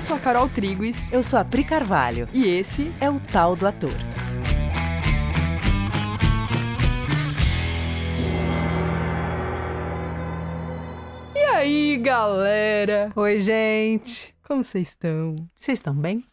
Eu sou a Carol Triguis. Eu sou a Pri Carvalho. E esse é o Tal do Ator. E aí, galera? Oi, gente. Como vocês estão? Vocês estão bem?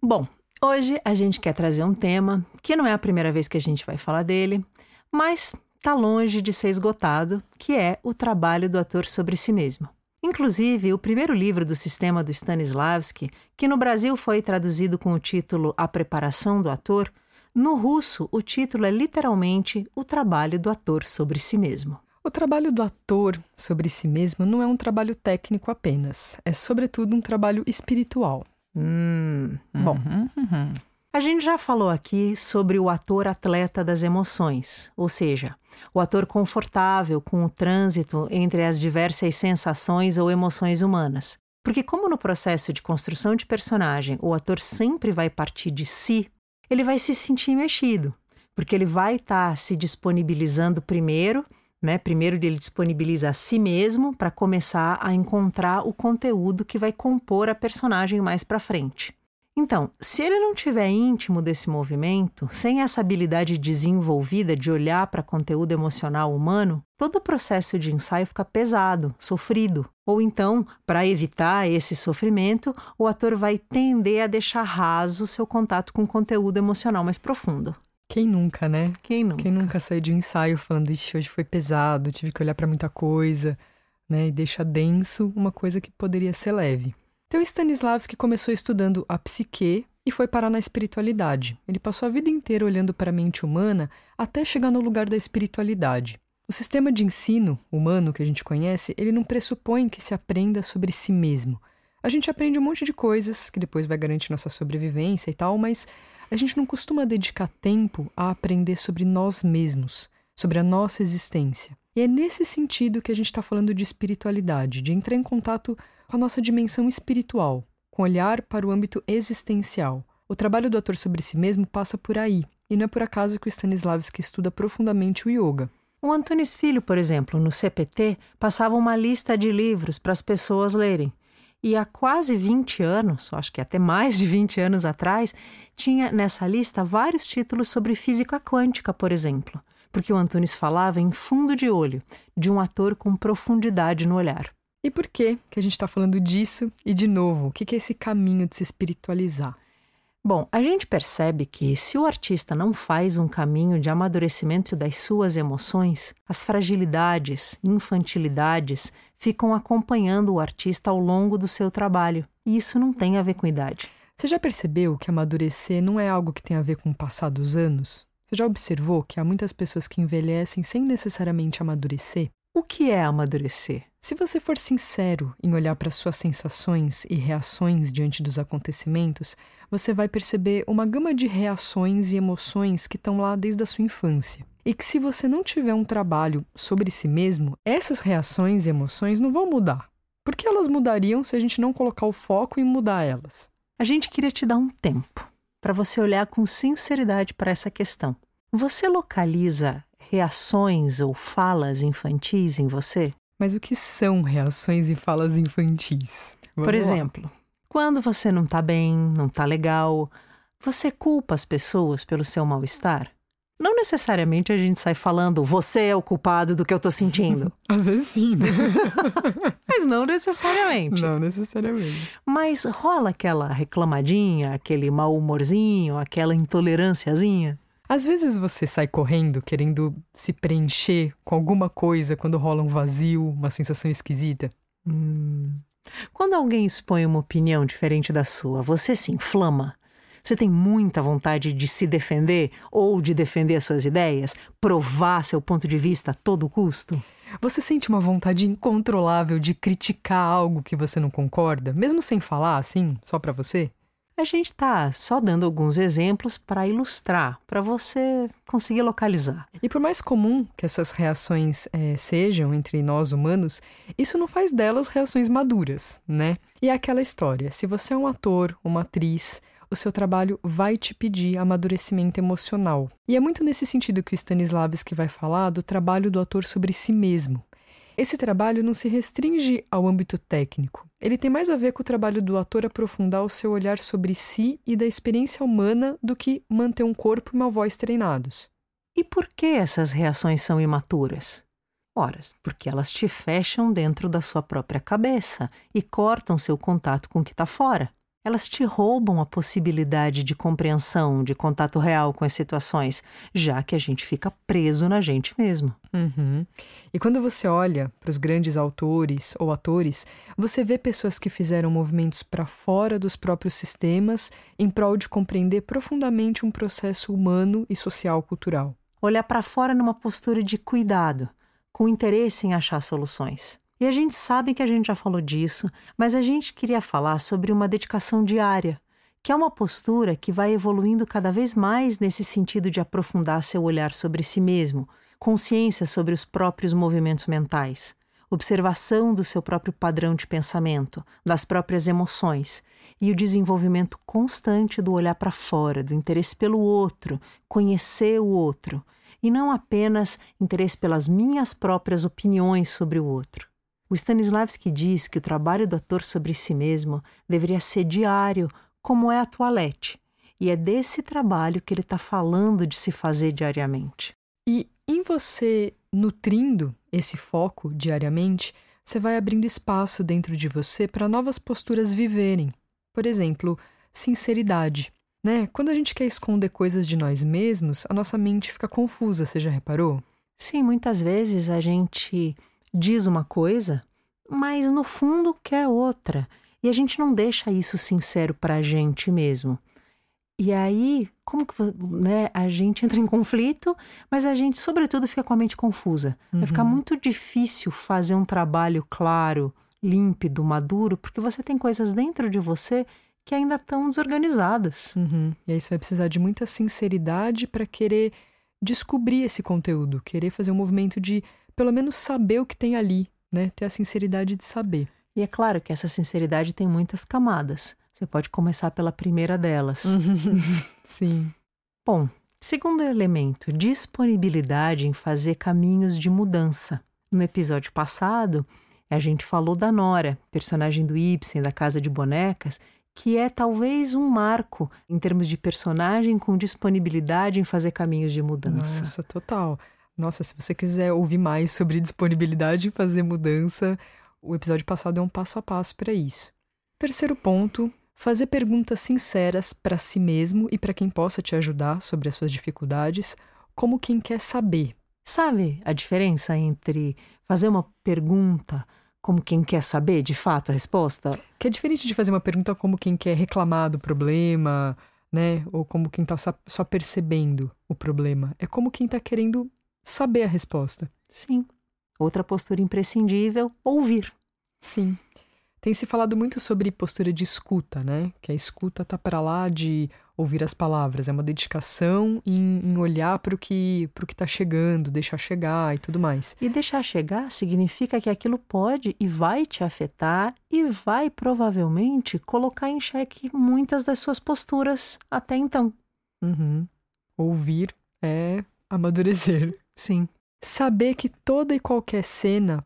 Bom, hoje a gente quer trazer um tema que não é a primeira vez que a gente vai falar dele, mas tá longe de ser esgotado, que é o trabalho do ator sobre si mesmo. Inclusive, o primeiro livro do sistema do Stanislavski, que no Brasil foi traduzido com o título A Preparação do Ator, no russo o título é literalmente O Trabalho do Ator sobre si mesmo. O trabalho do ator sobre si mesmo não é um trabalho técnico apenas, é sobretudo um trabalho espiritual. Hum, bom. Uhum, uhum. A gente já falou aqui sobre o ator atleta das emoções, ou seja, o ator confortável com o trânsito entre as diversas sensações ou emoções humanas. Porque, como no processo de construção de personagem o ator sempre vai partir de si, ele vai se sentir mexido, porque ele vai estar tá se disponibilizando primeiro, né? Primeiro ele disponibiliza a si mesmo para começar a encontrar o conteúdo que vai compor a personagem mais para frente. Então, se ele não tiver íntimo desse movimento, sem essa habilidade desenvolvida de olhar para conteúdo emocional humano, todo o processo de ensaio fica pesado, sofrido. Ou então, para evitar esse sofrimento, o ator vai tender a deixar raso seu contato com conteúdo emocional mais profundo. Quem nunca, né? Quem nunca? Quem nunca saiu de um ensaio falando, ixi, hoje foi pesado, tive que olhar para muita coisa, né? E deixa denso uma coisa que poderia ser leve. Então, Stanislavski começou estudando a psique e foi parar na espiritualidade. Ele passou a vida inteira olhando para a mente humana até chegar no lugar da espiritualidade. O sistema de ensino humano que a gente conhece, ele não pressupõe que se aprenda sobre si mesmo. A gente aprende um monte de coisas que depois vai garantir nossa sobrevivência e tal, mas a gente não costuma dedicar tempo a aprender sobre nós mesmos, sobre a nossa existência. E é nesse sentido que a gente está falando de espiritualidade, de entrar em contato com a nossa dimensão espiritual, com olhar para o âmbito existencial. O trabalho do ator sobre si mesmo passa por aí, e não é por acaso que o Stanislavski estuda profundamente o yoga. O Antunes Filho, por exemplo, no CPT, passava uma lista de livros para as pessoas lerem. E há quase 20 anos, acho que até mais de 20 anos atrás, tinha nessa lista vários títulos sobre física quântica, por exemplo, porque o Antunes falava em fundo de olho, de um ator com profundidade no olhar. E por que que a gente está falando disso? E de novo, o que, que é esse caminho de se espiritualizar? Bom, a gente percebe que se o artista não faz um caminho de amadurecimento das suas emoções, as fragilidades, infantilidades ficam acompanhando o artista ao longo do seu trabalho. E isso não tem a ver com idade. Você já percebeu que amadurecer não é algo que tem a ver com o passar dos anos? Você já observou que há muitas pessoas que envelhecem sem necessariamente amadurecer? O que é amadurecer? Se você for sincero em olhar para suas sensações e reações diante dos acontecimentos, você vai perceber uma gama de reações e emoções que estão lá desde a sua infância. E que se você não tiver um trabalho sobre si mesmo, essas reações e emoções não vão mudar. Porque elas mudariam se a gente não colocar o foco em mudar elas. A gente queria te dar um tempo para você olhar com sinceridade para essa questão. Você localiza reações ou falas infantis em você? Mas o que são reações e falas infantis? Vamos Por exemplo, lá. quando você não está bem, não está legal, você culpa as pessoas pelo seu mal-estar? Não necessariamente a gente sai falando, você é o culpado do que eu tô sentindo. Às vezes sim. Né? Mas não necessariamente. Não necessariamente. Mas rola aquela reclamadinha, aquele mau humorzinho, aquela intolerânciazinha? Às vezes você sai correndo querendo se preencher com alguma coisa quando rola um vazio, uma sensação esquisita. Hum. Quando alguém expõe uma opinião diferente da sua, você se inflama? Você tem muita vontade de se defender ou de defender as suas ideias, provar seu ponto de vista a todo custo? Você sente uma vontade incontrolável de criticar algo que você não concorda, mesmo sem falar assim, só para você? A gente está só dando alguns exemplos para ilustrar, para você conseguir localizar. E por mais comum que essas reações é, sejam entre nós humanos, isso não faz delas reações maduras, né? E é aquela história: se você é um ator, uma atriz, o seu trabalho vai te pedir amadurecimento emocional. E é muito nesse sentido que o Stanislavski vai falar do trabalho do ator sobre si mesmo. Esse trabalho não se restringe ao âmbito técnico. ele tem mais a ver com o trabalho do ator aprofundar o seu olhar sobre si e da experiência humana do que manter um corpo e uma voz treinados. E por que essas reações são imaturas? Ora, porque elas te fecham dentro da sua própria cabeça e cortam seu contato com o que está fora elas te roubam a possibilidade de compreensão, de contato real com as situações, já que a gente fica preso na gente mesmo. Uhum. E quando você olha para os grandes autores ou atores, você vê pessoas que fizeram movimentos para fora dos próprios sistemas em prol de compreender profundamente um processo humano e social cultural. Olhar para fora numa postura de cuidado, com interesse em achar soluções. E a gente sabe que a gente já falou disso, mas a gente queria falar sobre uma dedicação diária, que é uma postura que vai evoluindo cada vez mais nesse sentido de aprofundar seu olhar sobre si mesmo, consciência sobre os próprios movimentos mentais, observação do seu próprio padrão de pensamento, das próprias emoções e o desenvolvimento constante do olhar para fora, do interesse pelo outro, conhecer o outro, e não apenas interesse pelas minhas próprias opiniões sobre o outro. O Stanislavski diz que o trabalho do ator sobre si mesmo deveria ser diário, como é a toalete, e é desse trabalho que ele está falando de se fazer diariamente. E em você nutrindo esse foco diariamente, você vai abrindo espaço dentro de você para novas posturas viverem. Por exemplo, sinceridade. Né? Quando a gente quer esconder coisas de nós mesmos, a nossa mente fica confusa, você já reparou? Sim, muitas vezes a gente diz uma coisa, mas no fundo quer outra. E a gente não deixa isso sincero para a gente mesmo. E aí, como que né, a gente entra em conflito, mas a gente, sobretudo, fica com a mente confusa. Uhum. Vai ficar uhum. muito difícil fazer um trabalho claro, límpido, maduro, porque você tem coisas dentro de você que ainda estão desorganizadas. Uhum. E aí você vai precisar de muita sinceridade para querer descobrir esse conteúdo, querer fazer um movimento de pelo menos saber o que tem ali, né? Ter a sinceridade de saber. E é claro que essa sinceridade tem muitas camadas. Você pode começar pela primeira delas. Sim. Bom, segundo elemento, disponibilidade em fazer caminhos de mudança. No episódio passado, a gente falou da Nora, personagem do Ibsen da Casa de Bonecas, que é talvez um marco em termos de personagem com disponibilidade em fazer caminhos de mudança. Nossa, total. Nossa, se você quiser ouvir mais sobre disponibilidade e fazer mudança, o episódio passado é um passo a passo para isso. Terceiro ponto: fazer perguntas sinceras para si mesmo e para quem possa te ajudar sobre as suas dificuldades, como quem quer saber. Sabe a diferença entre fazer uma pergunta como quem quer saber de fato a resposta? Que é diferente de fazer uma pergunta como quem quer reclamar do problema, né? Ou como quem está só percebendo o problema. É como quem está querendo saber a resposta. Sim. Outra postura imprescindível, ouvir. Sim. Tem se falado muito sobre postura de escuta, né? Que a escuta tá para lá de ouvir as palavras, é uma dedicação em, em olhar para o que para o que está chegando, deixar chegar e tudo mais. E deixar chegar significa que aquilo pode e vai te afetar e vai provavelmente colocar em xeque muitas das suas posturas até então. Uhum. Ouvir é amadurecer. Sim. Saber que toda e qualquer cena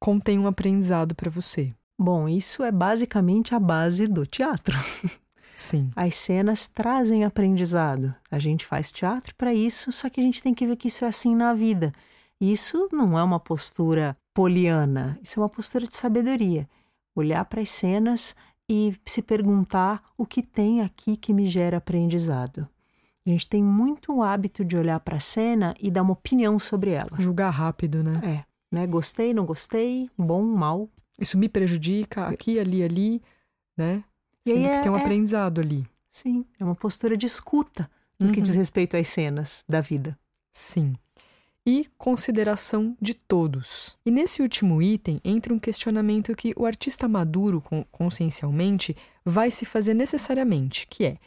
contém um aprendizado para você. Bom, isso é basicamente a base do teatro. Sim. As cenas trazem aprendizado. A gente faz teatro para isso, só que a gente tem que ver que isso é assim na vida. Isso não é uma postura poliana, isso é uma postura de sabedoria. Olhar para as cenas e se perguntar o que tem aqui que me gera aprendizado. A gente tem muito o hábito de olhar para a cena e dar uma opinião sobre ela. Julgar rápido, né? É. Né? Gostei, não gostei, bom, mal. Isso me prejudica aqui, ali, ali, né? E Sendo que é, tem um é... aprendizado ali. Sim, é uma postura de escuta no uhum. que diz respeito às cenas da vida. Sim. E consideração de todos. E nesse último item entra um questionamento que o artista maduro consciencialmente vai se fazer necessariamente, que é: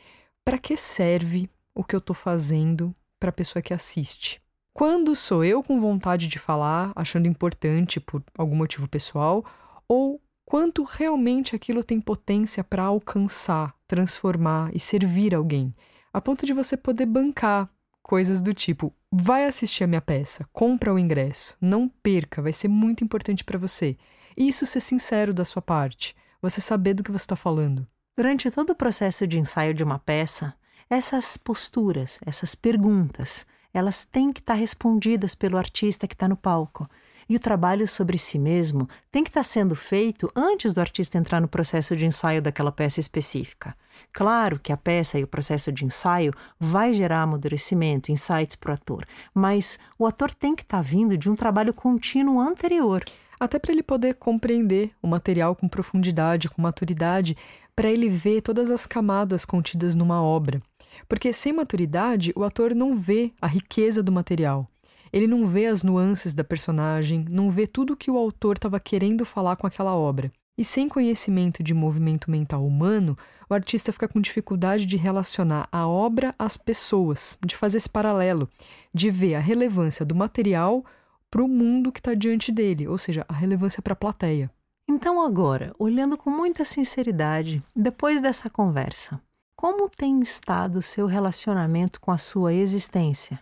para que serve o que eu estou fazendo para a pessoa que assiste. Quando sou eu com vontade de falar, achando importante por algum motivo pessoal, ou quanto realmente aquilo tem potência para alcançar, transformar e servir alguém, a ponto de você poder bancar coisas do tipo: vai assistir a minha peça, compra o ingresso, não perca, vai ser muito importante para você. E isso ser sincero da sua parte. você saber do que você está falando. Durante todo o processo de ensaio de uma peça, essas posturas, essas perguntas, elas têm que estar respondidas pelo artista que está no palco. E o trabalho sobre si mesmo tem que estar sendo feito antes do artista entrar no processo de ensaio daquela peça específica. Claro que a peça e o processo de ensaio vai gerar amadurecimento, insights para o ator, mas o ator tem que estar vindo de um trabalho contínuo anterior. Até para ele poder compreender o material com profundidade, com maturidade, para ele ver todas as camadas contidas numa obra. Porque sem maturidade, o ator não vê a riqueza do material. Ele não vê as nuances da personagem, não vê tudo que o autor estava querendo falar com aquela obra. E sem conhecimento de movimento mental humano, o artista fica com dificuldade de relacionar a obra às pessoas, de fazer esse paralelo, de ver a relevância do material para o mundo que está diante dele, ou seja, a relevância para a plateia. Então, agora, olhando com muita sinceridade, depois dessa conversa, como tem estado o seu relacionamento com a sua existência?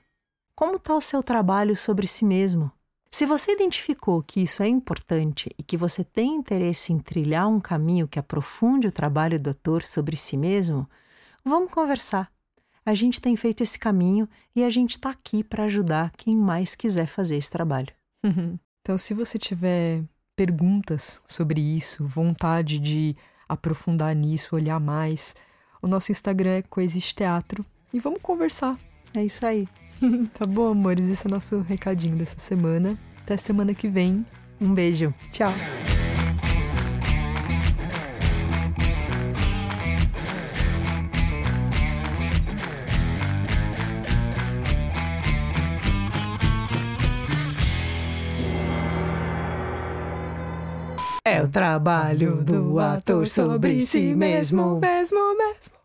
Como está o seu trabalho sobre si mesmo? Se você identificou que isso é importante e que você tem interesse em trilhar um caminho que aprofunde o trabalho do ator sobre si mesmo, vamos conversar. A gente tem feito esse caminho e a gente está aqui para ajudar quem mais quiser fazer esse trabalho. Uhum. Então, se você tiver perguntas sobre isso, vontade de aprofundar nisso, olhar mais, o nosso Instagram é Coexiste Teatro e vamos conversar. É isso aí. tá bom, amores? Esse é o nosso recadinho dessa semana. Até semana que vem. Um beijo. Tchau. É o trabalho do ator sobre si mesmo. Mesmo, mesmo.